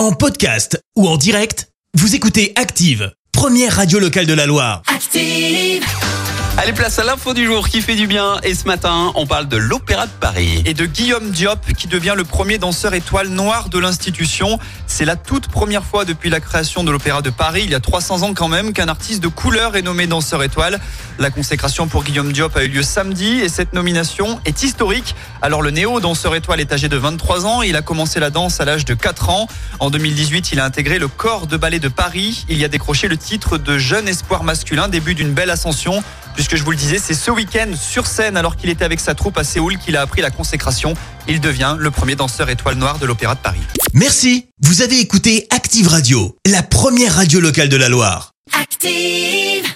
En podcast ou en direct, vous écoutez Active, première radio locale de la Loire. Active. Allez, place à l'info du jour qui fait du bien. Et ce matin, on parle de l'Opéra de Paris. et de Guillaume Diop qui devient le premier danseur étoile noir de l'institution. C'est la toute première fois depuis la création de l'Opéra de Paris, il y a 300 ans quand même, qu'un artiste de couleur est nommé danseur étoile. La consécration pour Guillaume Diop a eu lieu samedi et cette nomination est historique. Alors le néo-danseur étoile est âgé de 23 ans, il a commencé la danse à l'âge de 4 ans. En 2018, il a intégré le corps de ballet de Paris. Il y a décroché le titre de jeune espoir masculin, début d'une belle ascension. Puisque je vous le disais, c'est ce week-end sur scène, alors qu'il était avec sa troupe à Séoul, qu'il a appris la consécration. Il devient le premier danseur étoile noire de l'Opéra de Paris. Merci, vous avez écouté Active Radio, la première radio locale de la Loire. Active.